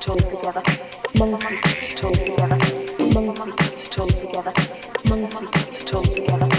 told together, monkey told together, monkey told together.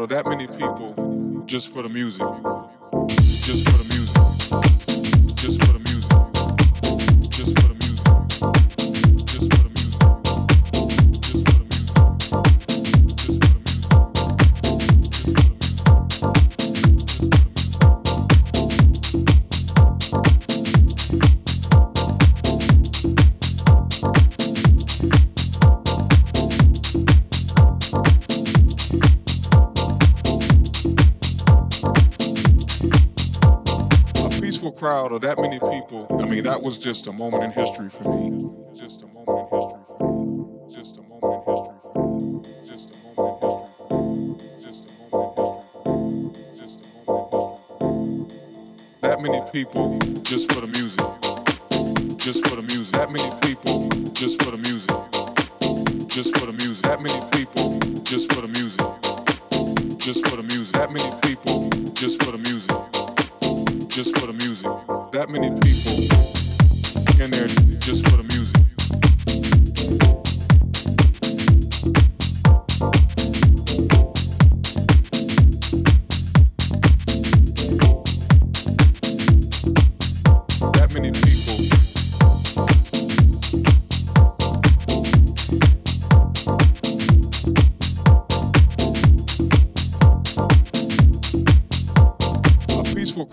Or that many people just for the music. A crowd of that many people, I mean, that was just a moment in history for me. Just a moment in history for me. Just a moment in history for me. Just a moment in history. That many people just for the music. Just for the music. That many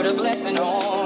Put a blessing, on.